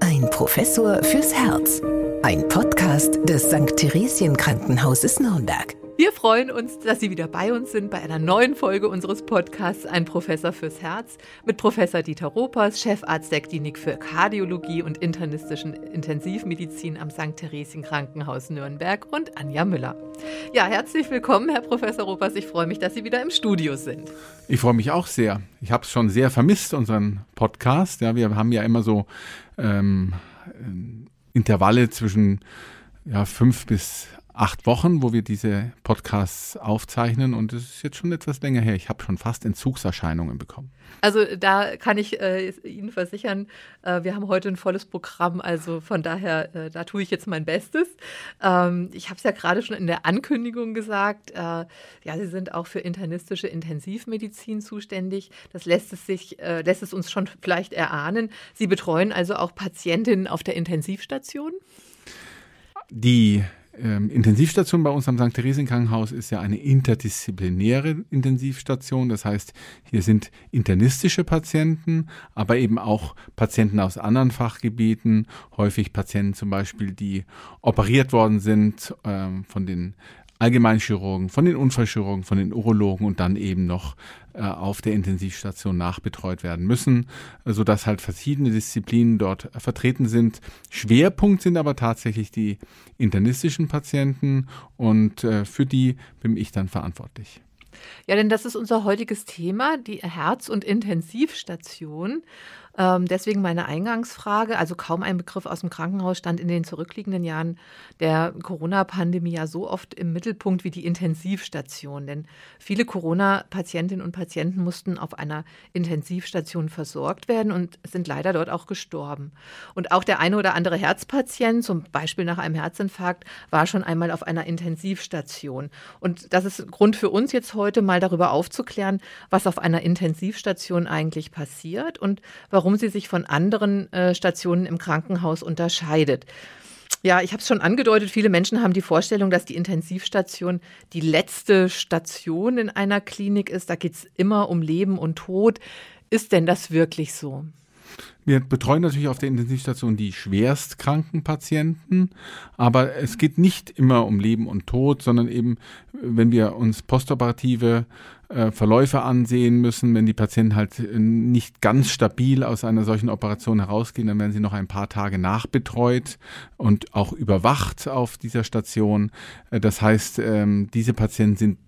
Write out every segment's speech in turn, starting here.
Ein Professor fürs Herz. Ein Podcast des St. Theresien Krankenhauses Nürnberg. Wir freuen uns, dass Sie wieder bei uns sind bei einer neuen Folge unseres Podcasts Ein Professor fürs Herz mit Professor Dieter Ropers, Chefarzt der Klinik für Kardiologie und internistischen Intensivmedizin am St. Theresien Krankenhaus Nürnberg und Anja Müller. Ja, herzlich willkommen, Herr Professor Ropers. Ich freue mich, dass Sie wieder im Studio sind. Ich freue mich auch sehr. Ich habe es schon sehr vermisst, unseren Podcast. Ja, wir haben ja immer so ähm, Intervalle zwischen ja, fünf bis acht Wochen, wo wir diese Podcasts aufzeichnen und es ist jetzt schon etwas länger her. Ich habe schon fast Entzugserscheinungen bekommen. Also da kann ich äh, Ihnen versichern, äh, wir haben heute ein volles Programm, also von daher, äh, da tue ich jetzt mein Bestes. Ähm, ich habe es ja gerade schon in der Ankündigung gesagt, äh, ja, Sie sind auch für internistische Intensivmedizin zuständig. Das lässt es sich, äh, lässt es uns schon vielleicht erahnen. Sie betreuen also auch Patientinnen auf der Intensivstation? Die ähm, Intensivstation bei uns am St. Theresien Krankenhaus ist ja eine interdisziplinäre Intensivstation. Das heißt, hier sind internistische Patienten, aber eben auch Patienten aus anderen Fachgebieten, häufig Patienten zum Beispiel, die operiert worden sind ähm, von den Allgemeinchirurgen, von den Unfallchirurgen, von den Urologen und dann eben noch äh, auf der Intensivstation nachbetreut werden müssen, sodass halt verschiedene Disziplinen dort vertreten sind. Schwerpunkt sind aber tatsächlich die internistischen Patienten und äh, für die bin ich dann verantwortlich. Ja, denn das ist unser heutiges Thema, die Herz- und Intensivstation. Ähm, deswegen meine Eingangsfrage. Also kaum ein Begriff aus dem Krankenhaus stand in den zurückliegenden Jahren der Corona-Pandemie ja so oft im Mittelpunkt wie die Intensivstation. Denn viele Corona-Patientinnen und Patienten mussten auf einer Intensivstation versorgt werden und sind leider dort auch gestorben. Und auch der eine oder andere Herzpatient, zum Beispiel nach einem Herzinfarkt, war schon einmal auf einer Intensivstation. Und das ist Grund für uns jetzt heute mal darüber aufzuklären, was auf einer Intensivstation eigentlich passiert und warum warum sie sich von anderen äh, Stationen im Krankenhaus unterscheidet. Ja, ich habe es schon angedeutet, viele Menschen haben die Vorstellung, dass die Intensivstation die letzte Station in einer Klinik ist. Da geht es immer um Leben und Tod. Ist denn das wirklich so? Wir betreuen natürlich auf der Intensivstation die schwerstkranken Patienten, aber es geht nicht immer um Leben und Tod, sondern eben, wenn wir uns postoperative äh, Verläufe ansehen müssen, wenn die Patienten halt äh, nicht ganz stabil aus einer solchen Operation herausgehen, dann werden sie noch ein paar Tage nachbetreut und auch überwacht auf dieser Station. Äh, das heißt, ähm, diese Patienten sind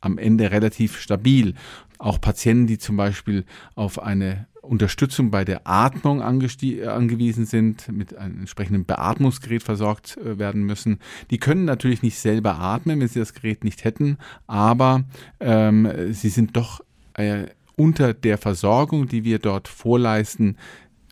am Ende relativ stabil. Auch Patienten, die zum Beispiel auf eine Unterstützung bei der Atmung angewiesen sind, mit einem entsprechenden Beatmungsgerät versorgt äh, werden müssen. Die können natürlich nicht selber atmen, wenn sie das Gerät nicht hätten, aber ähm, sie sind doch äh, unter der Versorgung, die wir dort vorleisten,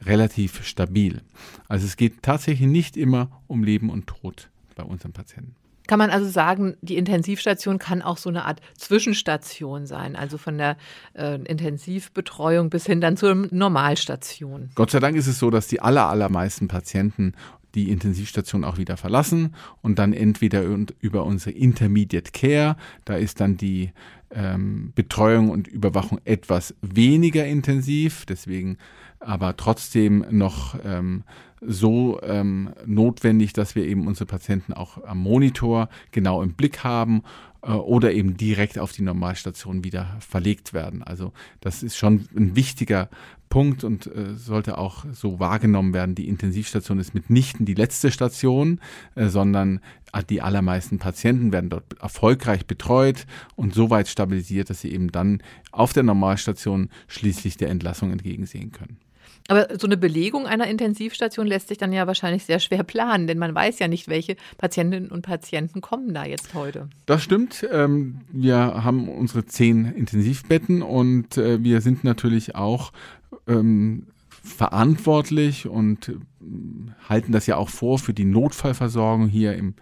relativ stabil. Also es geht tatsächlich nicht immer um Leben und Tod bei unseren Patienten. Kann man also sagen, die Intensivstation kann auch so eine Art Zwischenstation sein, also von der äh, Intensivbetreuung bis hin dann zur Normalstation. Gott sei Dank ist es so, dass die aller, allermeisten Patienten die Intensivstation auch wieder verlassen und dann entweder über unsere Intermediate Care, da ist dann die ähm, Betreuung und Überwachung etwas weniger intensiv, deswegen aber trotzdem noch ähm, so ähm, notwendig, dass wir eben unsere Patienten auch am Monitor genau im Blick haben äh, oder eben direkt auf die Normalstation wieder verlegt werden. Also das ist schon ein wichtiger Punkt und äh, sollte auch so wahrgenommen werden. Die Intensivstation ist mitnichten die letzte Station, äh, sondern die allermeisten Patienten werden dort erfolgreich betreut und so weit stabilisiert, dass sie eben dann auf der Normalstation schließlich der Entlassung entgegensehen können. Aber so eine Belegung einer Intensivstation lässt sich dann ja wahrscheinlich sehr schwer planen, denn man weiß ja nicht, welche Patientinnen und Patienten kommen da jetzt heute. Das stimmt. Ähm, wir haben unsere zehn Intensivbetten und äh, wir sind natürlich auch ähm, verantwortlich und halten das ja auch vor für die Notfallversorgung hier im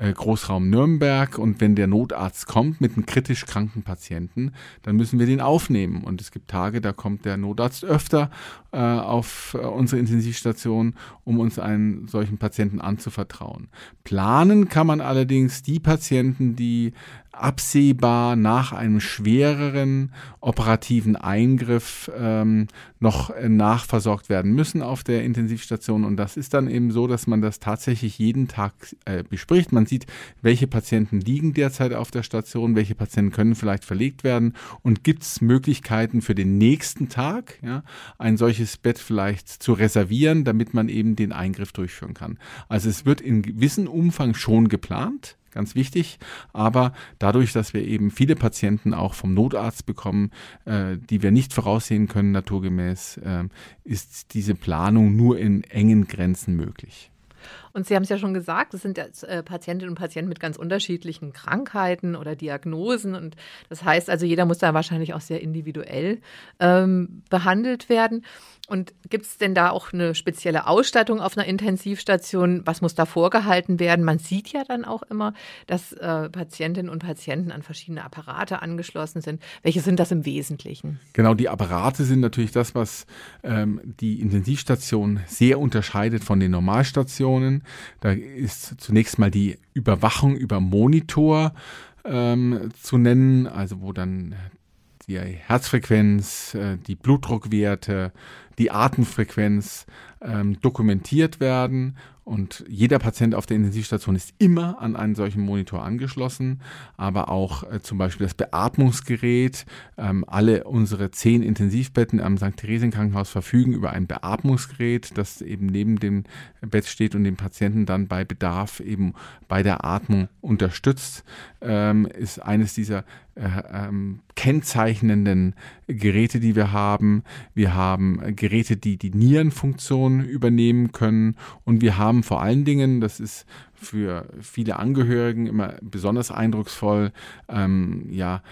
äh, Großraum Nürnberg und wenn der Notarzt kommt mit einem kritisch kranken Patienten, dann müssen wir den aufnehmen. Und es gibt Tage, da kommt der Notarzt öfter äh, auf äh, unsere Intensivstation, um uns einen solchen Patienten anzuvertrauen. Planen kann man allerdings die Patienten, die absehbar nach einem schwereren operativen Eingriff ähm, noch äh, nachversorgt werden müssen auf der Intensivstation. Und das ist dann eben so, dass man das tatsächlich jeden Tag äh, bespricht. Man sieht, welche Patienten liegen derzeit auf der Station, welche Patienten können vielleicht verlegt werden und gibt es Möglichkeiten für den nächsten Tag, ja, ein solches Bett vielleicht zu reservieren, damit man eben den Eingriff durchführen kann. Also es wird in gewissem Umfang schon geplant ganz wichtig. Aber dadurch, dass wir eben viele Patienten auch vom Notarzt bekommen, äh, die wir nicht voraussehen können, naturgemäß, äh, ist diese Planung nur in engen Grenzen möglich. Und Sie haben es ja schon gesagt, es sind äh, Patientinnen und Patienten mit ganz unterschiedlichen Krankheiten oder Diagnosen. Und das heißt also, jeder muss da wahrscheinlich auch sehr individuell ähm, behandelt werden. Und gibt es denn da auch eine spezielle Ausstattung auf einer Intensivstation? Was muss da vorgehalten werden? Man sieht ja dann auch immer, dass äh, Patientinnen und Patienten an verschiedene Apparate angeschlossen sind. Welche sind das im Wesentlichen? Genau, die Apparate sind natürlich das, was ähm, die Intensivstation sehr unterscheidet von den Normalstationen. Da ist zunächst mal die Überwachung über Monitor ähm, zu nennen, also wo dann die Herzfrequenz, äh, die Blutdruckwerte, die Atemfrequenz ähm, dokumentiert werden und jeder Patient auf der Intensivstation ist immer an einen solchen Monitor angeschlossen, aber auch äh, zum Beispiel das Beatmungsgerät. Ähm, alle unsere zehn Intensivbetten am St. Theresien Krankenhaus verfügen über ein Beatmungsgerät, das eben neben dem Bett steht und den Patienten dann bei Bedarf eben bei der Atmung unterstützt. Ähm, ist eines dieser ähm, kennzeichnenden Geräte, die wir haben. Wir haben Geräte, die die Nierenfunktion übernehmen können und wir haben vor allen Dingen, das ist für viele Angehörigen immer besonders eindrucksvoll, ähm, ja,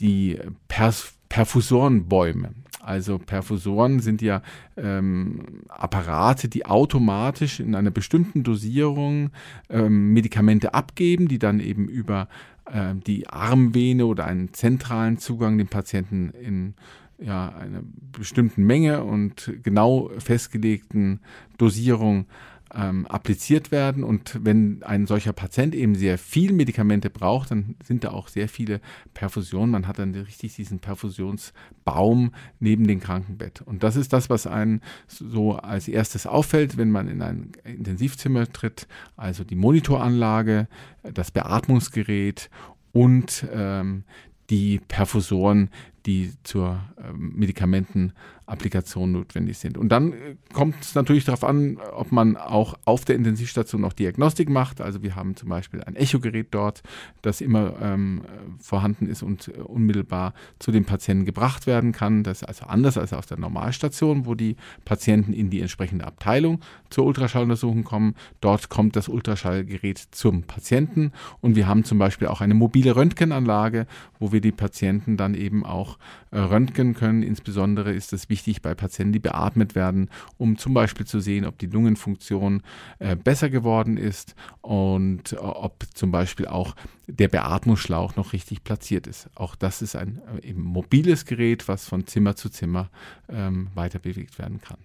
die Pers Perfusorenbäume. Also Perfusoren sind ja ähm, Apparate, die automatisch in einer bestimmten Dosierung ähm, Medikamente abgeben, die dann eben über äh, die Armvene oder einen zentralen Zugang den Patienten in ja, einer bestimmten Menge und genau festgelegten Dosierung ähm, appliziert werden. Und wenn ein solcher Patient eben sehr viel Medikamente braucht, dann sind da auch sehr viele Perfusionen. Man hat dann richtig diesen Perfusionsbaum neben dem Krankenbett. Und das ist das, was einen so als erstes auffällt, wenn man in ein Intensivzimmer tritt. Also die Monitoranlage, das Beatmungsgerät und ähm, die Perfusoren, die zur äh, Medikamentenapplikation notwendig sind. Und dann äh, kommt es natürlich darauf an, ob man auch auf der Intensivstation noch Diagnostik macht. Also wir haben zum Beispiel ein Echogerät dort, das immer ähm, vorhanden ist und äh, unmittelbar zu den Patienten gebracht werden kann. Das ist also anders als auf der Normalstation, wo die Patienten in die entsprechende Abteilung zur Ultraschalluntersuchung kommen. Dort kommt das Ultraschallgerät zum Patienten und wir haben zum Beispiel auch eine mobile Röntgenanlage, wo wir die Patienten dann eben auch äh, röntgen können. Insbesondere ist es wichtig bei Patienten, die beatmet werden, um zum Beispiel zu sehen, ob die Lungenfunktion äh, besser geworden ist und äh, ob zum Beispiel auch der Beatmungsschlauch noch richtig platziert ist. Auch das ist ein mobiles Gerät, was von Zimmer zu Zimmer ähm, weiter bewegt werden kann.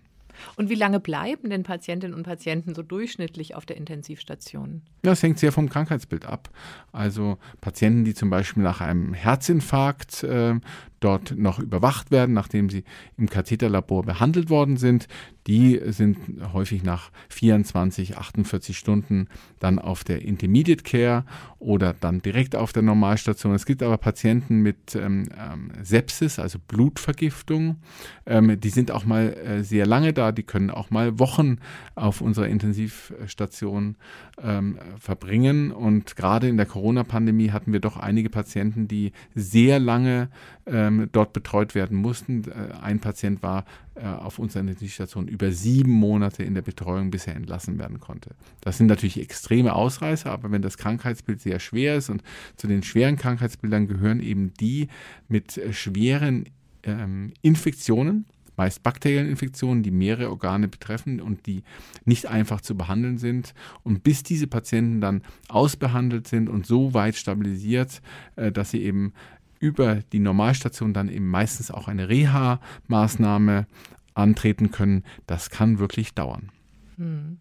Und wie lange bleiben denn Patientinnen und Patienten so durchschnittlich auf der Intensivstation? Das hängt sehr vom Krankheitsbild ab. Also Patienten, die zum Beispiel nach einem Herzinfarkt äh, dort noch überwacht werden, nachdem sie im Katheterlabor behandelt worden sind, die sind häufig nach 24, 48 Stunden dann auf der Intermediate Care oder dann direkt auf der Normalstation. Es gibt aber Patienten mit ähm, ähm, Sepsis, also Blutvergiftung. Ähm, die sind auch mal äh, sehr lange da. Die können auch mal Wochen auf unserer Intensivstation ähm, verbringen. Und gerade in der Corona-Pandemie hatten wir doch einige Patienten, die sehr lange ähm, dort betreut werden mussten. Äh, ein Patient war äh, auf unserer Intensivstation über sieben Monate in der Betreuung, bis er entlassen werden konnte. Das sind natürlich extreme Ausreißer, aber wenn das Krankheitsbild sehr schwer ist und zu den schweren Krankheitsbildern gehören eben die mit schweren ähm, Infektionen, meist bakteriellen Infektionen, die mehrere Organe betreffen und die nicht einfach zu behandeln sind. Und bis diese Patienten dann ausbehandelt sind und so weit stabilisiert, äh, dass sie eben über die Normalstation dann eben meistens auch eine Reha-Maßnahme antreten können, das kann wirklich dauern. Hm.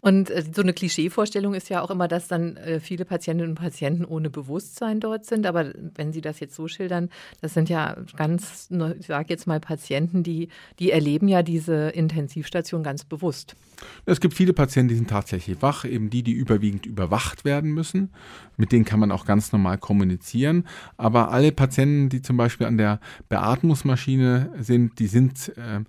Und äh, so eine Klischeevorstellung ist ja auch immer, dass dann äh, viele Patientinnen und Patienten ohne Bewusstsein dort sind. Aber wenn Sie das jetzt so schildern, das sind ja ganz, ich sage jetzt mal Patienten, die, die erleben ja diese Intensivstation ganz bewusst. Es gibt viele Patienten, die sind tatsächlich wach, eben die, die überwiegend überwacht werden müssen. Mit denen kann man auch ganz normal kommunizieren. Aber alle Patienten, die zum Beispiel an der Beatmungsmaschine sind, die sind, äh,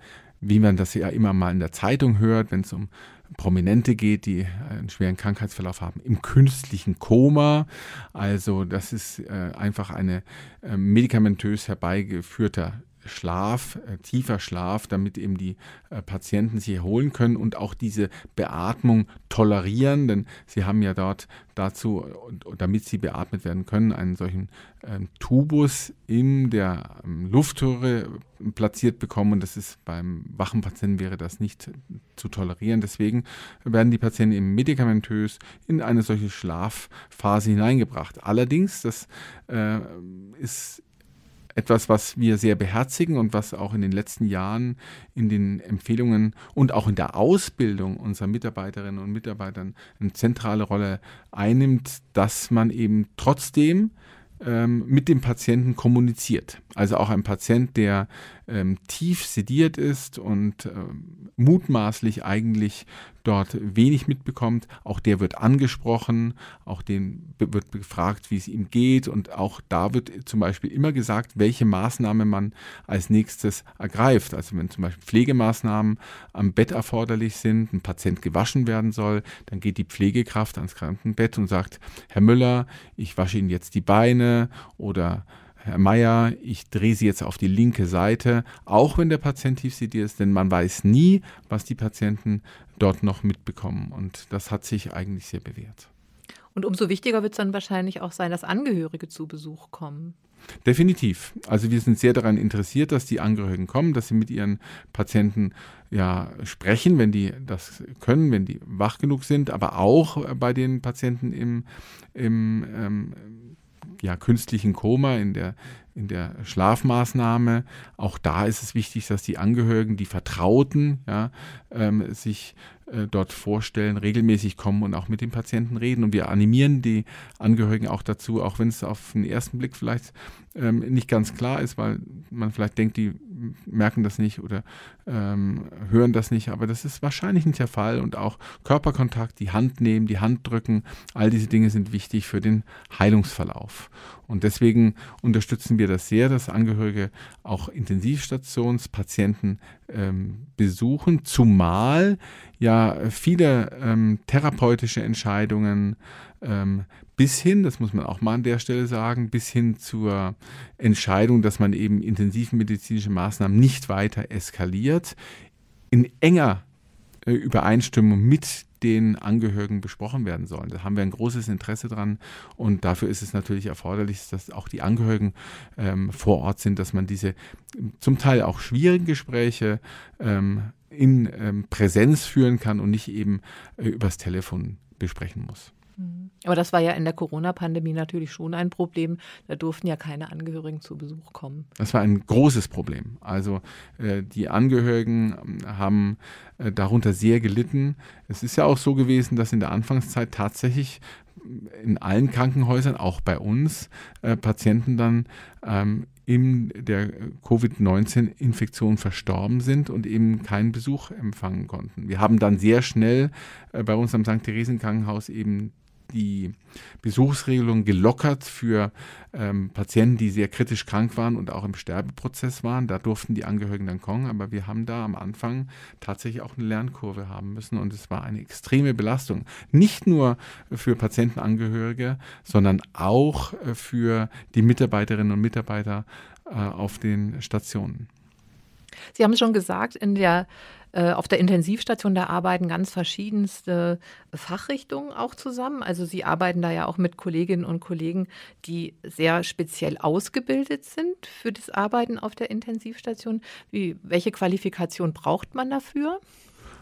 wie man das ja immer mal in der Zeitung hört, wenn es um Prominente geht, die einen schweren Krankheitsverlauf haben, im künstlichen Koma. Also das ist äh, einfach eine äh, medikamentös herbeigeführter Schlaf, äh, tiefer Schlaf, damit eben die äh, Patienten sich erholen können und auch diese Beatmung tolerieren, denn sie haben ja dort dazu, damit sie beatmet werden können, einen solchen ähm, Tubus in der ähm, Luftröhre platziert bekommen und das ist beim wachen Patienten wäre das nicht zu tolerieren. Deswegen werden die Patienten eben medikamentös in eine solche Schlafphase hineingebracht. Allerdings, das äh, ist etwas, was wir sehr beherzigen und was auch in den letzten Jahren in den Empfehlungen und auch in der Ausbildung unserer Mitarbeiterinnen und Mitarbeitern eine zentrale Rolle einnimmt, dass man eben trotzdem ähm, mit dem Patienten kommuniziert. Also auch ein Patient, der ähm, tief sediert ist und ähm, mutmaßlich eigentlich dort wenig mitbekommt, auch der wird angesprochen, auch den wird gefragt, wie es ihm geht und auch da wird zum Beispiel immer gesagt, welche Maßnahme man als nächstes ergreift. Also wenn zum Beispiel Pflegemaßnahmen am Bett erforderlich sind, ein Patient gewaschen werden soll, dann geht die Pflegekraft ans Krankenbett und sagt, Herr Müller, ich wasche Ihnen jetzt die Beine oder Herr Meier, ich drehe Sie jetzt auf die linke Seite, auch wenn der Patient tief sediert ist, denn man weiß nie, was die Patienten dort noch mitbekommen. Und das hat sich eigentlich sehr bewährt. Und umso wichtiger wird es dann wahrscheinlich auch sein, dass Angehörige zu Besuch kommen. Definitiv. Also wir sind sehr daran interessiert, dass die Angehörigen kommen, dass sie mit ihren Patienten ja sprechen, wenn die das können, wenn die wach genug sind, aber auch bei den Patienten im, im ähm, ja, künstlichen Koma, in der, in der Schlafmaßnahme. Auch da ist es wichtig, dass die Angehörigen, die Vertrauten, ja, ähm, sich äh, dort vorstellen, regelmäßig kommen und auch mit dem Patienten reden. Und wir animieren die Angehörigen auch dazu, auch wenn es auf den ersten Blick vielleicht ähm, nicht ganz klar ist, weil man vielleicht denkt, die merken das nicht oder ähm, hören das nicht, aber das ist wahrscheinlich nicht der Fall. Und auch Körperkontakt, die Hand nehmen, die Hand drücken, all diese Dinge sind wichtig für den Heilungsverlauf. Und deswegen unterstützen wir das sehr, dass Angehörige auch Intensivstationspatienten ähm, besuchen, zumal ja viele ähm, therapeutische Entscheidungen ähm, bis hin, das muss man auch mal an der Stelle sagen, bis hin zur Entscheidung, dass man eben intensivmedizinische Maßnahmen nicht weiter eskaliert, in enger äh, Übereinstimmung mit den Angehörigen besprochen werden sollen. Da haben wir ein großes Interesse dran und dafür ist es natürlich erforderlich, dass auch die Angehörigen ähm, vor Ort sind, dass man diese zum Teil auch schwierigen Gespräche ähm, in ähm, Präsenz führen kann und nicht eben äh, übers Telefon besprechen muss. Mhm. Aber das war ja in der Corona-Pandemie natürlich schon ein Problem. Da durften ja keine Angehörigen zu Besuch kommen. Das war ein großes Problem. Also äh, die Angehörigen ähm, haben äh, darunter sehr gelitten. Es ist ja auch so gewesen, dass in der Anfangszeit tatsächlich in allen Krankenhäusern, auch bei uns, äh, Patienten dann ähm, in der Covid-19-Infektion verstorben sind und eben keinen Besuch empfangen konnten. Wir haben dann sehr schnell äh, bei uns am St. Theresien Krankenhaus eben die Besuchsregelung gelockert für ähm, Patienten, die sehr kritisch krank waren und auch im Sterbeprozess waren. Da durften die Angehörigen dann kommen, aber wir haben da am Anfang tatsächlich auch eine Lernkurve haben müssen und es war eine extreme Belastung. Nicht nur für Patientenangehörige, sondern auch äh, für die Mitarbeiterinnen und Mitarbeiter äh, auf den Stationen. Sie haben schon gesagt, in der auf der Intensivstation, da arbeiten ganz verschiedenste Fachrichtungen auch zusammen. Also Sie arbeiten da ja auch mit Kolleginnen und Kollegen, die sehr speziell ausgebildet sind für das Arbeiten auf der Intensivstation. Wie, welche Qualifikation braucht man dafür?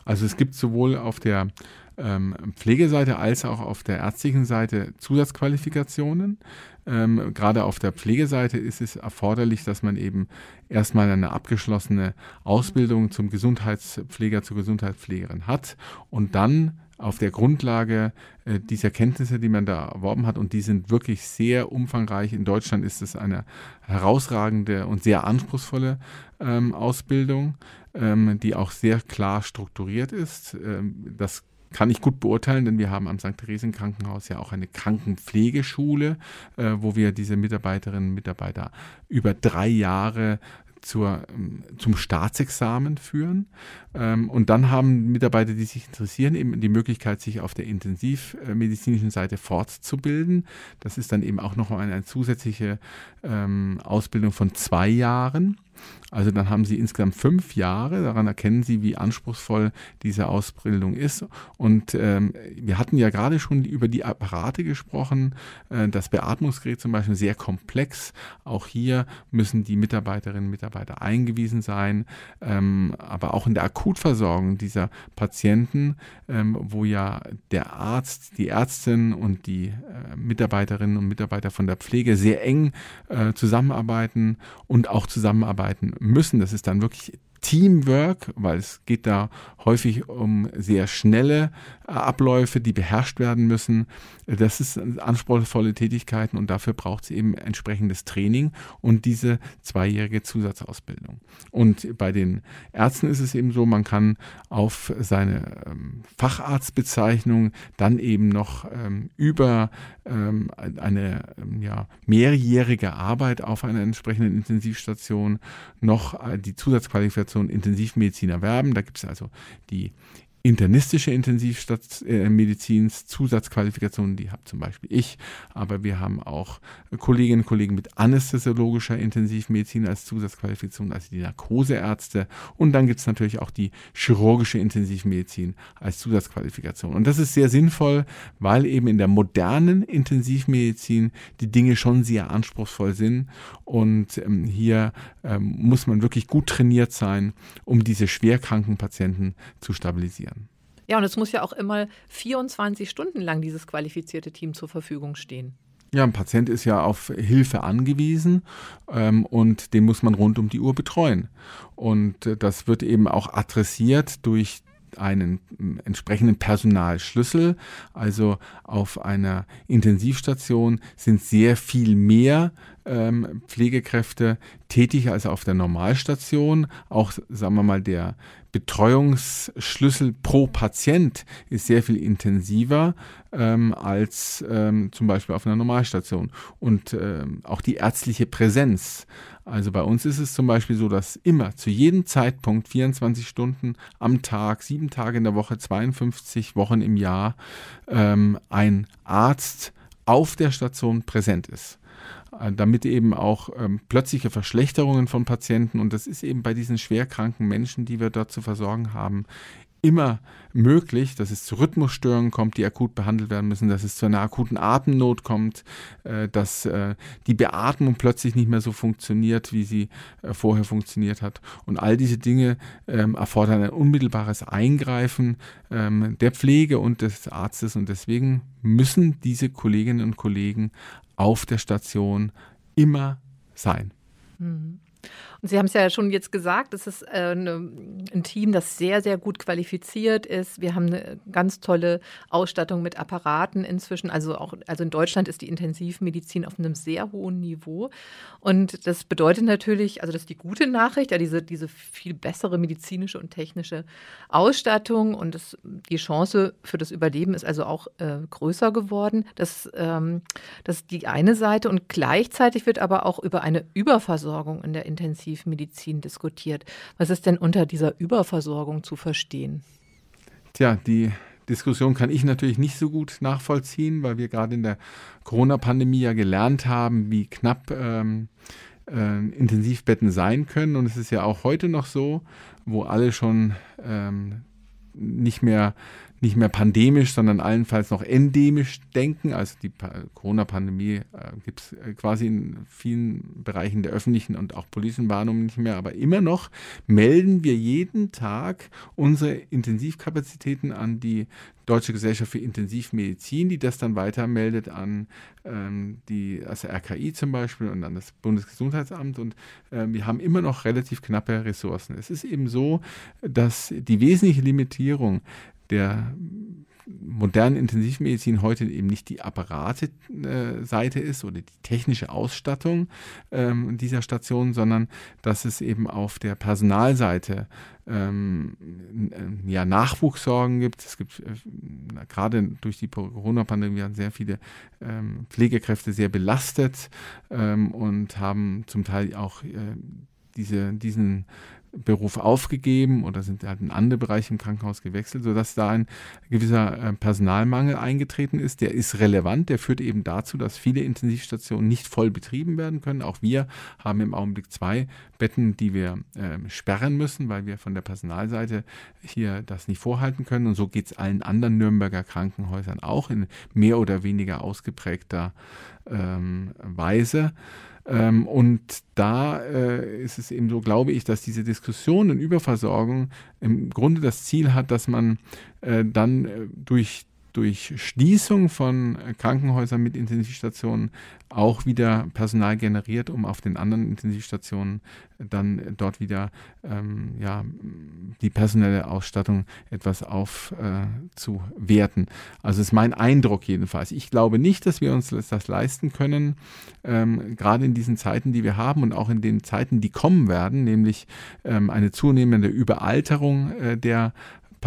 Also es gibt sowohl auf der ähm, Pflegeseite als auch auf der ärztlichen Seite Zusatzqualifikationen. Ähm, gerade auf der Pflegeseite ist es erforderlich, dass man eben erstmal eine abgeschlossene Ausbildung zum Gesundheitspfleger, zur Gesundheitspflegerin hat und dann auf der Grundlage äh, dieser Kenntnisse, die man da erworben hat, und die sind wirklich sehr umfangreich. In Deutschland ist es eine herausragende und sehr anspruchsvolle ähm, Ausbildung, ähm, die auch sehr klar strukturiert ist. Ähm, das kann ich gut beurteilen, denn wir haben am St. Theresien Krankenhaus ja auch eine Krankenpflegeschule, äh, wo wir diese Mitarbeiterinnen und Mitarbeiter über drei Jahre zur, ähm, zum Staatsexamen führen. Ähm, und dann haben Mitarbeiter, die sich interessieren, eben die Möglichkeit, sich auf der intensivmedizinischen Seite fortzubilden. Das ist dann eben auch noch eine, eine zusätzliche ähm, Ausbildung von zwei Jahren. Also dann haben Sie insgesamt fünf Jahre. Daran erkennen Sie, wie anspruchsvoll diese Ausbildung ist. Und ähm, wir hatten ja gerade schon über die Apparate gesprochen. Äh, das Beatmungsgerät zum Beispiel sehr komplex. Auch hier müssen die Mitarbeiterinnen und Mitarbeiter eingewiesen sein. Ähm, aber auch in der Akutversorgung dieser Patienten, ähm, wo ja der Arzt, die Ärztin und die äh, Mitarbeiterinnen und Mitarbeiter von der Pflege sehr eng äh, zusammenarbeiten und auch zusammenarbeiten müssen. Das ist dann wirklich Teamwork, weil es geht da häufig um sehr schnelle äh, Abläufe, die beherrscht werden müssen. Das ist anspruchsvolle Tätigkeiten und dafür braucht es eben entsprechendes Training und diese zweijährige Zusatzausbildung. Und bei den Ärzten ist es eben so, man kann auf seine ähm, Facharztbezeichnung dann eben noch ähm, über ähm, eine ja, mehrjährige Arbeit auf einer entsprechenden Intensivstation noch äh, die Zusatzqualifikation Intensivmedizin erwerben. Da gibt es also die internistische Intensivmedizins Zusatzqualifikationen, die habe zum Beispiel ich, aber wir haben auch Kolleginnen und Kollegen mit anästhesiologischer Intensivmedizin als Zusatzqualifikation, also die Narkoseärzte und dann gibt es natürlich auch die chirurgische Intensivmedizin als Zusatzqualifikation. Und das ist sehr sinnvoll, weil eben in der modernen Intensivmedizin die Dinge schon sehr anspruchsvoll sind und ähm, hier ähm, muss man wirklich gut trainiert sein, um diese schwerkranken Patienten zu stabilisieren. Ja, und es muss ja auch immer 24 Stunden lang dieses qualifizierte Team zur Verfügung stehen. Ja, ein Patient ist ja auf Hilfe angewiesen ähm, und den muss man rund um die Uhr betreuen. Und äh, das wird eben auch adressiert durch einen entsprechenden Personalschlüssel. Also auf einer Intensivstation sind sehr viel mehr ähm, Pflegekräfte tätig als auf der Normalstation. Auch, sagen wir mal, der Betreuungsschlüssel pro Patient ist sehr viel intensiver ähm, als ähm, zum Beispiel auf einer Normalstation. Und ähm, auch die ärztliche Präsenz. Also bei uns ist es zum Beispiel so, dass immer zu jedem Zeitpunkt 24 Stunden am Tag, sieben Tage in der Woche, 52 Wochen im Jahr ähm, ein Arzt auf der Station präsent ist. Äh, damit eben auch ähm, plötzliche Verschlechterungen von Patienten, und das ist eben bei diesen schwerkranken Menschen, die wir dort zu versorgen haben, immer möglich, dass es zu Rhythmusstörungen kommt, die akut behandelt werden müssen, dass es zu einer akuten Atemnot kommt, äh, dass äh, die Beatmung plötzlich nicht mehr so funktioniert, wie sie äh, vorher funktioniert hat. Und all diese Dinge ähm, erfordern ein unmittelbares Eingreifen ähm, der Pflege und des Arztes. Und deswegen müssen diese Kolleginnen und Kollegen auf der Station immer sein. Mhm. Und Sie haben es ja schon jetzt gesagt, es ist äh, ne, ein Team, das sehr, sehr gut qualifiziert ist. Wir haben eine ganz tolle Ausstattung mit Apparaten inzwischen. Also auch, also in Deutschland ist die Intensivmedizin auf einem sehr hohen Niveau. Und das bedeutet natürlich, also das ist die gute Nachricht, ja, diese, diese viel bessere medizinische und technische Ausstattung und das, die Chance für das Überleben ist also auch äh, größer geworden. Das, ähm, das ist die eine Seite. Und gleichzeitig wird aber auch über eine Überversorgung in der Intensivmedizin Intensivmedizin diskutiert. Was ist denn unter dieser Überversorgung zu verstehen? Tja, die Diskussion kann ich natürlich nicht so gut nachvollziehen, weil wir gerade in der Corona-Pandemie ja gelernt haben, wie knapp ähm, äh, Intensivbetten sein können. Und es ist ja auch heute noch so, wo alle schon ähm, nicht mehr nicht mehr pandemisch, sondern allenfalls noch endemisch denken. Also die Corona-Pandemie äh, gibt es äh, quasi in vielen Bereichen der öffentlichen und auch politischen Warnungen nicht mehr. Aber immer noch melden wir jeden Tag unsere Intensivkapazitäten an die Deutsche Gesellschaft für Intensivmedizin, die das dann weitermeldet an ähm, die also RKI zum Beispiel und an das Bundesgesundheitsamt. Und äh, wir haben immer noch relativ knappe Ressourcen. Es ist eben so, dass die wesentliche Limitierung der modernen Intensivmedizin heute eben nicht die Apparate-Seite ist oder die technische Ausstattung ähm, dieser Station, sondern dass es eben auf der Personalseite ähm, ja, Nachwuchssorgen gibt. Es gibt äh, gerade durch die Corona-Pandemie sehr viele ähm, Pflegekräfte sehr belastet ähm, und haben zum Teil auch äh, diese, diesen Beruf aufgegeben oder sind halt in andere Bereiche im Krankenhaus gewechselt, sodass da ein gewisser äh, Personalmangel eingetreten ist. Der ist relevant, der führt eben dazu, dass viele Intensivstationen nicht voll betrieben werden können. Auch wir haben im Augenblick zwei Betten, die wir äh, sperren müssen, weil wir von der Personalseite hier das nicht vorhalten können. Und so geht es allen anderen Nürnberger Krankenhäusern auch in mehr oder weniger ausgeprägter ähm, Weise. Ähm, und da äh, ist es eben so, glaube ich, dass diese Diskussion in Überversorgung im Grunde das Ziel hat, dass man äh, dann äh, durch durch Schließung von Krankenhäusern mit Intensivstationen auch wieder Personal generiert, um auf den anderen Intensivstationen dann dort wieder ähm, ja, die personelle Ausstattung etwas aufzuwerten. Äh, also ist mein Eindruck jedenfalls. Ich glaube nicht, dass wir uns das leisten können, ähm, gerade in diesen Zeiten, die wir haben und auch in den Zeiten, die kommen werden, nämlich ähm, eine zunehmende Überalterung äh, der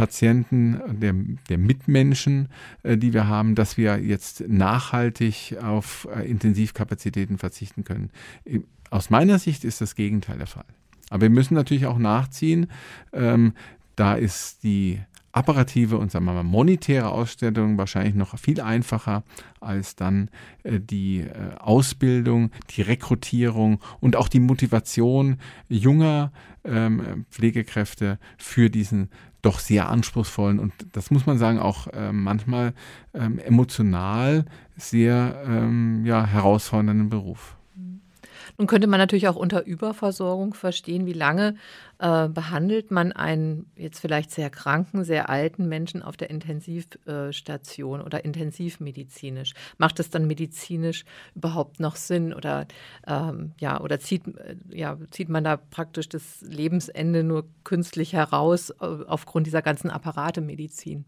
Patienten, der, der Mitmenschen, äh, die wir haben, dass wir jetzt nachhaltig auf äh, Intensivkapazitäten verzichten können. Aus meiner Sicht ist das Gegenteil der Fall. Aber wir müssen natürlich auch nachziehen. Ähm, da ist die apparative und sagen wir mal monetäre Ausstattung wahrscheinlich noch viel einfacher als dann äh, die Ausbildung, die Rekrutierung und auch die Motivation junger ähm, Pflegekräfte für diesen doch sehr anspruchsvollen und das muss man sagen auch äh, manchmal ähm, emotional sehr ähm, ja, herausfordernden Beruf. Nun könnte man natürlich auch unter Überversorgung verstehen, wie lange äh, behandelt man einen jetzt vielleicht sehr kranken, sehr alten Menschen auf der Intensivstation oder intensivmedizinisch. Macht es dann medizinisch überhaupt noch Sinn oder ähm, ja oder zieht ja zieht man da praktisch das Lebensende nur künstlich heraus äh, aufgrund dieser ganzen Apparate Medizin?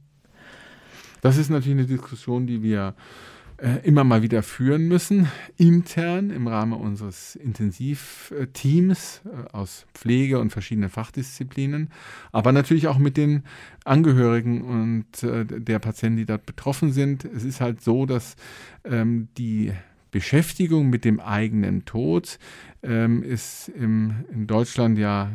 Das ist natürlich eine Diskussion, die wir äh, immer mal wieder führen müssen, intern im Rahmen unseres Intensivteams äh, aus Pflege und verschiedenen Fachdisziplinen, aber natürlich auch mit den Angehörigen und äh, der Patienten, die dort betroffen sind. Es ist halt so, dass ähm, die Beschäftigung mit dem eigenen Tod ähm, ist in Deutschland ja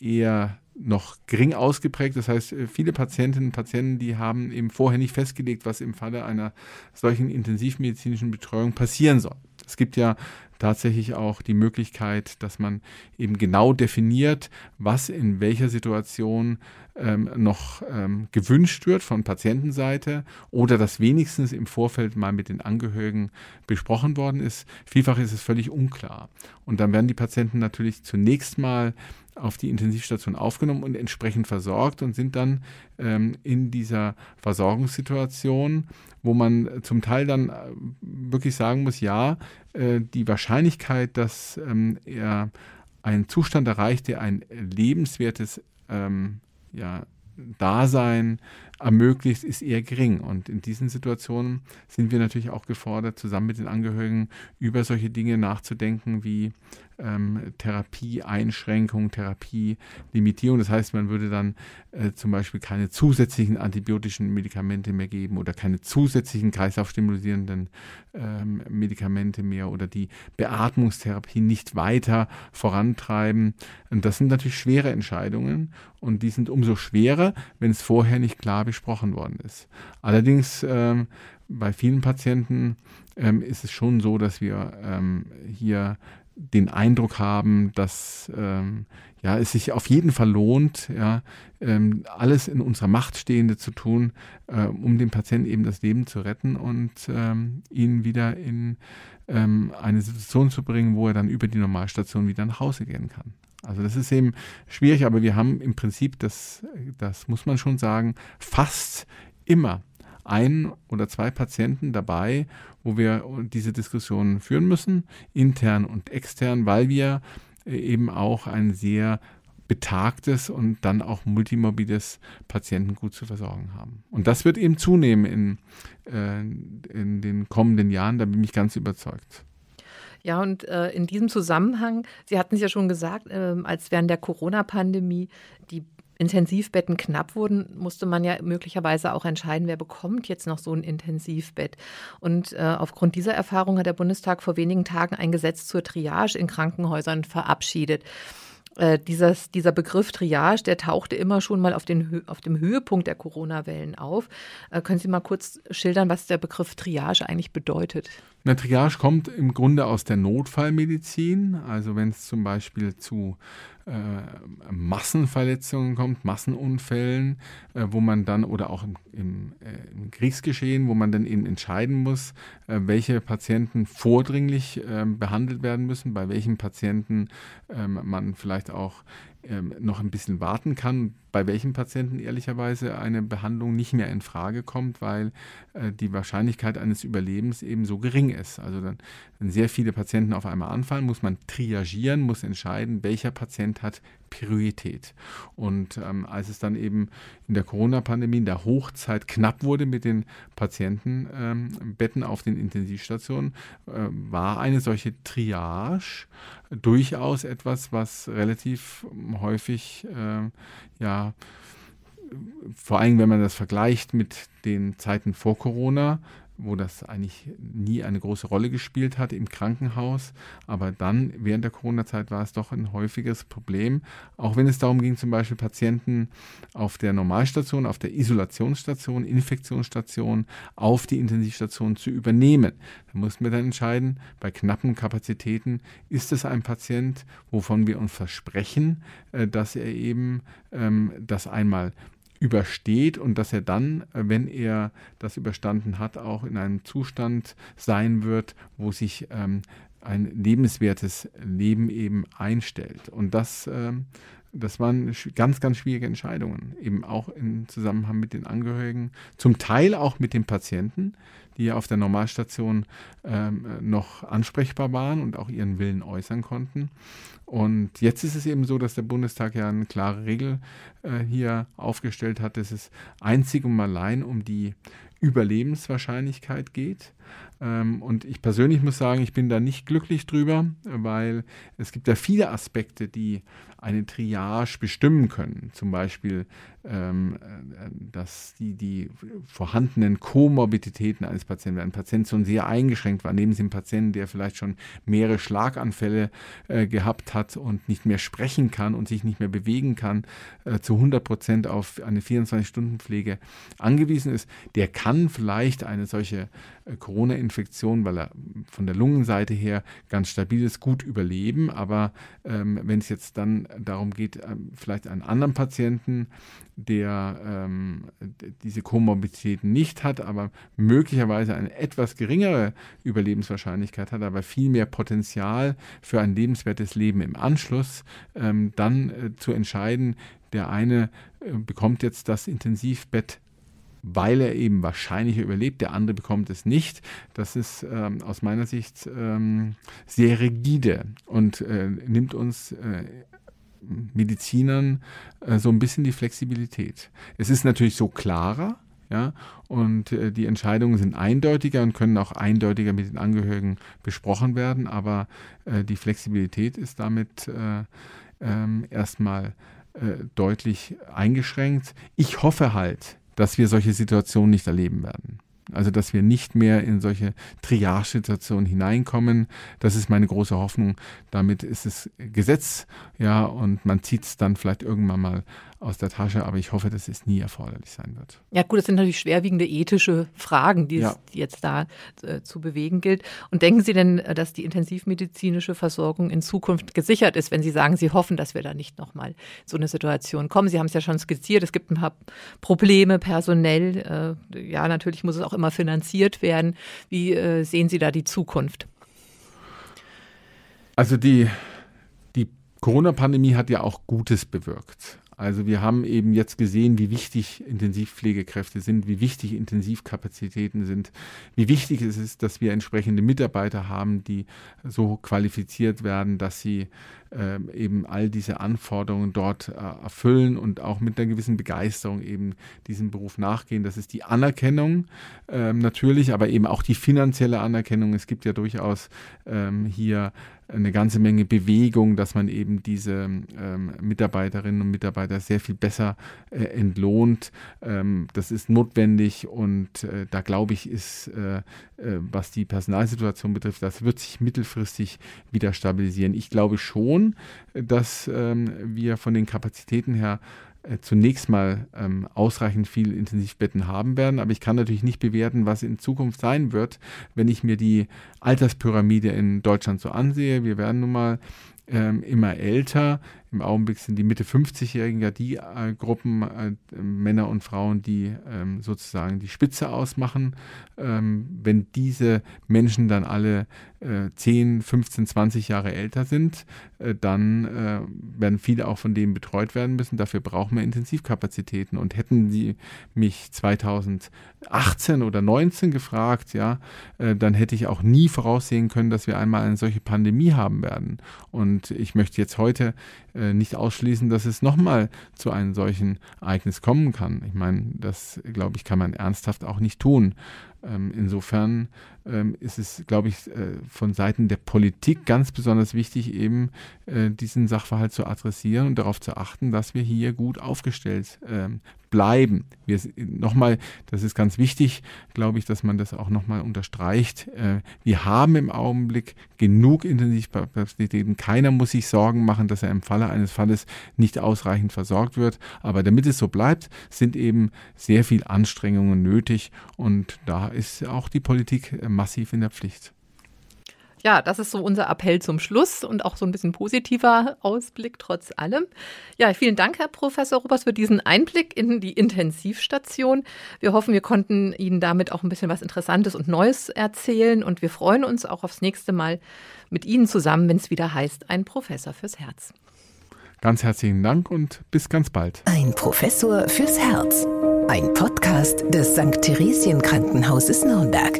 eher noch gering ausgeprägt. Das heißt, äh, viele Patientinnen und Patienten, die haben eben vorher nicht festgelegt, was im Falle einer solchen intensivmedizinischen Betreuung passieren soll. Es gibt ja tatsächlich auch die Möglichkeit, dass man eben genau definiert, was in welcher Situation ähm, noch ähm, gewünscht wird von Patientenseite oder dass wenigstens im Vorfeld mal mit den Angehörigen besprochen worden ist. Vielfach ist es völlig unklar. Und dann werden die Patienten natürlich zunächst mal auf die Intensivstation aufgenommen und entsprechend versorgt und sind dann ähm, in dieser Versorgungssituation, wo man zum Teil dann äh, wirklich sagen muss, ja, äh, die Wahrscheinlichkeit, dass ähm, er einen Zustand erreicht, der ein lebenswertes ähm, ja, Dasein ermöglicht, ist eher gering. Und in diesen Situationen sind wir natürlich auch gefordert, zusammen mit den Angehörigen über solche Dinge nachzudenken wie ähm, Therapieeinschränkung, Therapielimitierung. Das heißt, man würde dann äh, zum Beispiel keine zusätzlichen antibiotischen Medikamente mehr geben oder keine zusätzlichen kreislaufstimulierenden ähm, Medikamente mehr oder die Beatmungstherapie nicht weiter vorantreiben. Und das sind natürlich schwere Entscheidungen und die sind umso schwerer, wenn es vorher nicht klar besprochen worden ist. Allerdings ähm, bei vielen Patienten ähm, ist es schon so, dass wir ähm, hier den Eindruck haben, dass ähm, ja, es sich auf jeden Fall lohnt, ja, ähm, alles in unserer Macht Stehende zu tun, äh, um dem Patienten eben das Leben zu retten und ähm, ihn wieder in ähm, eine Situation zu bringen, wo er dann über die Normalstation wieder nach Hause gehen kann. Also das ist eben schwierig, aber wir haben im Prinzip, das, das muss man schon sagen, fast immer ein oder zwei Patienten dabei, wo wir diese Diskussion führen müssen, intern und extern, weil wir eben auch ein sehr betagtes und dann auch multimorbides Patienten gut zu versorgen haben. Und das wird eben zunehmen in, äh, in den kommenden Jahren, da bin ich ganz überzeugt. Ja, und äh, in diesem Zusammenhang, Sie hatten es ja schon gesagt, äh, als während der Corona-Pandemie die Intensivbetten knapp wurden, musste man ja möglicherweise auch entscheiden, wer bekommt jetzt noch so ein Intensivbett. Und äh, aufgrund dieser Erfahrung hat der Bundestag vor wenigen Tagen ein Gesetz zur Triage in Krankenhäusern verabschiedet. Äh, dieses, dieser Begriff Triage, der tauchte immer schon mal auf, den, auf dem Höhepunkt der Corona-Wellen auf. Äh, können Sie mal kurz schildern, was der Begriff Triage eigentlich bedeutet? Eine Triage kommt im Grunde aus der Notfallmedizin. Also wenn es zum Beispiel zu äh, Massenverletzungen kommt, Massenunfällen, äh, wo man dann oder auch im, im, äh, im, Kriegsgeschehen, wo man dann eben entscheiden muss, äh, welche Patienten vordringlich ähm, behandelt werden müssen, bei welchen Patienten ähm, man vielleicht auch ähm, noch ein bisschen warten kann, bei welchen Patienten ehrlicherweise eine Behandlung nicht mehr in Frage kommt, weil äh, die Wahrscheinlichkeit eines Überlebens eben so gering ist. Also dann, wenn sehr viele Patienten auf einmal anfallen, muss man triagieren, muss entscheiden, welcher Patient hat Priorität. Und ähm, als es dann eben in der Corona-Pandemie in der Hochzeit knapp wurde mit den Patientenbetten ähm, auf den Intensivstationen, äh, war eine solche Triage durchaus etwas, was relativ häufig äh, ja vor allem wenn man das vergleicht mit den Zeiten vor Corona, wo das eigentlich nie eine große Rolle gespielt hat im Krankenhaus. Aber dann, während der Corona-Zeit, war es doch ein häufiges Problem. Auch wenn es darum ging, zum Beispiel Patienten auf der Normalstation, auf der Isolationsstation, Infektionsstation, auf die Intensivstation zu übernehmen. Da mussten wir dann entscheiden, bei knappen Kapazitäten, ist es ein Patient, wovon wir uns versprechen, äh, dass er eben ähm, das einmal übersteht und dass er dann, äh, wenn er das überstanden hat, auch in einem Zustand sein wird, wo sich ähm, ein lebenswertes Leben eben einstellt. Und das, ähm, das waren ganz, ganz schwierige Entscheidungen, eben auch im Zusammenhang mit den Angehörigen, zum Teil auch mit den Patienten, die auf der Normalstation ähm, noch ansprechbar waren und auch ihren Willen äußern konnten. Und jetzt ist es eben so, dass der Bundestag ja eine klare Regel äh, hier aufgestellt hat, dass es einzig und allein um die Überlebenswahrscheinlichkeit geht. Ähm, und ich persönlich muss sagen, ich bin da nicht glücklich drüber, weil es gibt ja viele Aspekte, die eine Triage bestimmen können. Zum Beispiel, dass die, die vorhandenen Komorbiditäten eines Patienten, wenn ein Patient schon sehr eingeschränkt war, nehmen Sie einen Patienten, der vielleicht schon mehrere Schlaganfälle äh, gehabt hat und nicht mehr sprechen kann und sich nicht mehr bewegen kann, äh, zu 100 Prozent auf eine 24-Stunden-Pflege angewiesen ist, der kann vielleicht eine solche äh, Corona-Infektion, weil er von der Lungenseite her ganz stabil ist, gut überleben. Aber ähm, wenn es jetzt dann darum geht, ähm, vielleicht einen anderen Patienten, der ähm, diese Komorbiditäten nicht hat, aber möglicherweise eine etwas geringere Überlebenswahrscheinlichkeit hat, aber viel mehr Potenzial für ein lebenswertes Leben im Anschluss, ähm, dann äh, zu entscheiden, der eine äh, bekommt jetzt das Intensivbett weil er eben wahrscheinlich überlebt, der andere bekommt es nicht. Das ist ähm, aus meiner Sicht ähm, sehr rigide und äh, nimmt uns äh, Medizinern äh, so ein bisschen die Flexibilität. Es ist natürlich so klarer, ja, und äh, die Entscheidungen sind eindeutiger und können auch eindeutiger mit den Angehörigen besprochen werden, aber äh, die Flexibilität ist damit äh, ähm, erstmal äh, deutlich eingeschränkt. Ich hoffe halt, dass wir solche Situationen nicht erleben werden. Also dass wir nicht mehr in solche Triage-Situationen hineinkommen. Das ist meine große Hoffnung. Damit ist es Gesetz, ja, und man zieht es dann vielleicht irgendwann mal aus der Tasche, aber ich hoffe, dass es nie erforderlich sein wird. Ja gut, das sind natürlich schwerwiegende ethische Fragen, die, ja. es jetzt da äh, zu bewegen gilt. Und denken Sie denn, äh, dass die intensivmedizinische Versorgung in Zukunft gesichert ist, wenn Sie sagen, Sie hoffen, dass wir da nicht nochmal so eine Situation kommen? Sie haben es ja schon skizziert, es gibt ein paar Probleme personell. Äh, ja, natürlich muss es auch immer finanziert werden. Wie äh, sehen Sie da die Zukunft? Also die, die Corona-Pandemie hat ja auch Gutes bewirkt. Also wir haben eben jetzt gesehen, wie wichtig Intensivpflegekräfte sind, wie wichtig Intensivkapazitäten sind, wie wichtig es ist, dass wir entsprechende Mitarbeiter haben, die so qualifiziert werden, dass sie äh, eben all diese Anforderungen dort äh, erfüllen und auch mit einer gewissen Begeisterung eben diesem Beruf nachgehen. Das ist die Anerkennung äh, natürlich, aber eben auch die finanzielle Anerkennung. Es gibt ja durchaus ähm, hier eine ganze Menge Bewegung, dass man eben diese ähm, Mitarbeiterinnen und Mitarbeiter sehr viel besser äh, entlohnt. Ähm, das ist notwendig und äh, da glaube ich, ist, äh, äh, was die Personalsituation betrifft, das wird sich mittelfristig wieder stabilisieren. Ich glaube schon, dass ähm, wir von den Kapazitäten her zunächst mal ähm, ausreichend viel Intensivbetten haben werden. Aber ich kann natürlich nicht bewerten, was in Zukunft sein wird, wenn ich mir die Alterspyramide in Deutschland so ansehe. Wir werden nun mal ähm, immer älter. Im Augenblick sind die Mitte 50-Jährigen ja die äh, Gruppen, äh, Männer und Frauen, die ähm, sozusagen die Spitze ausmachen. Ähm, wenn diese Menschen dann alle äh, 10, 15, 20 Jahre älter sind, äh, dann äh, werden viele auch von denen betreut werden müssen. Dafür brauchen wir Intensivkapazitäten. Und hätten Sie mich 2018 oder 19 gefragt, ja, äh, dann hätte ich auch nie voraussehen können, dass wir einmal eine solche Pandemie haben werden. Und ich möchte jetzt heute nicht ausschließen, dass es nochmal zu einem solchen Ereignis kommen kann. Ich meine, das, glaube ich, kann man ernsthaft auch nicht tun. Ähm, insofern ähm, ist es, glaube ich, äh, von Seiten der Politik ganz besonders wichtig, eben äh, diesen Sachverhalt zu adressieren und darauf zu achten, dass wir hier gut aufgestellt ähm, bleiben. Wir, nochmal, das ist ganz wichtig, glaube ich, dass man das auch nochmal unterstreicht. Äh, wir haben im Augenblick genug Intensivkapazitäten. Keiner muss sich Sorgen machen, dass er im Falle eines Falles nicht ausreichend versorgt wird. Aber damit es so bleibt, sind eben sehr viel Anstrengungen nötig. Und da ist auch die Politik äh, massiv in der Pflicht. Ja, das ist so unser Appell zum Schluss und auch so ein bisschen positiver Ausblick trotz allem. Ja, vielen Dank, Herr Professor Rubers, für diesen Einblick in die Intensivstation. Wir hoffen, wir konnten Ihnen damit auch ein bisschen was Interessantes und Neues erzählen und wir freuen uns auch aufs nächste Mal mit Ihnen zusammen, wenn es wieder heißt, ein Professor fürs Herz. Ganz herzlichen Dank und bis ganz bald. Ein Professor fürs Herz. Ein Podcast des St. Theresien Krankenhauses Nürnberg.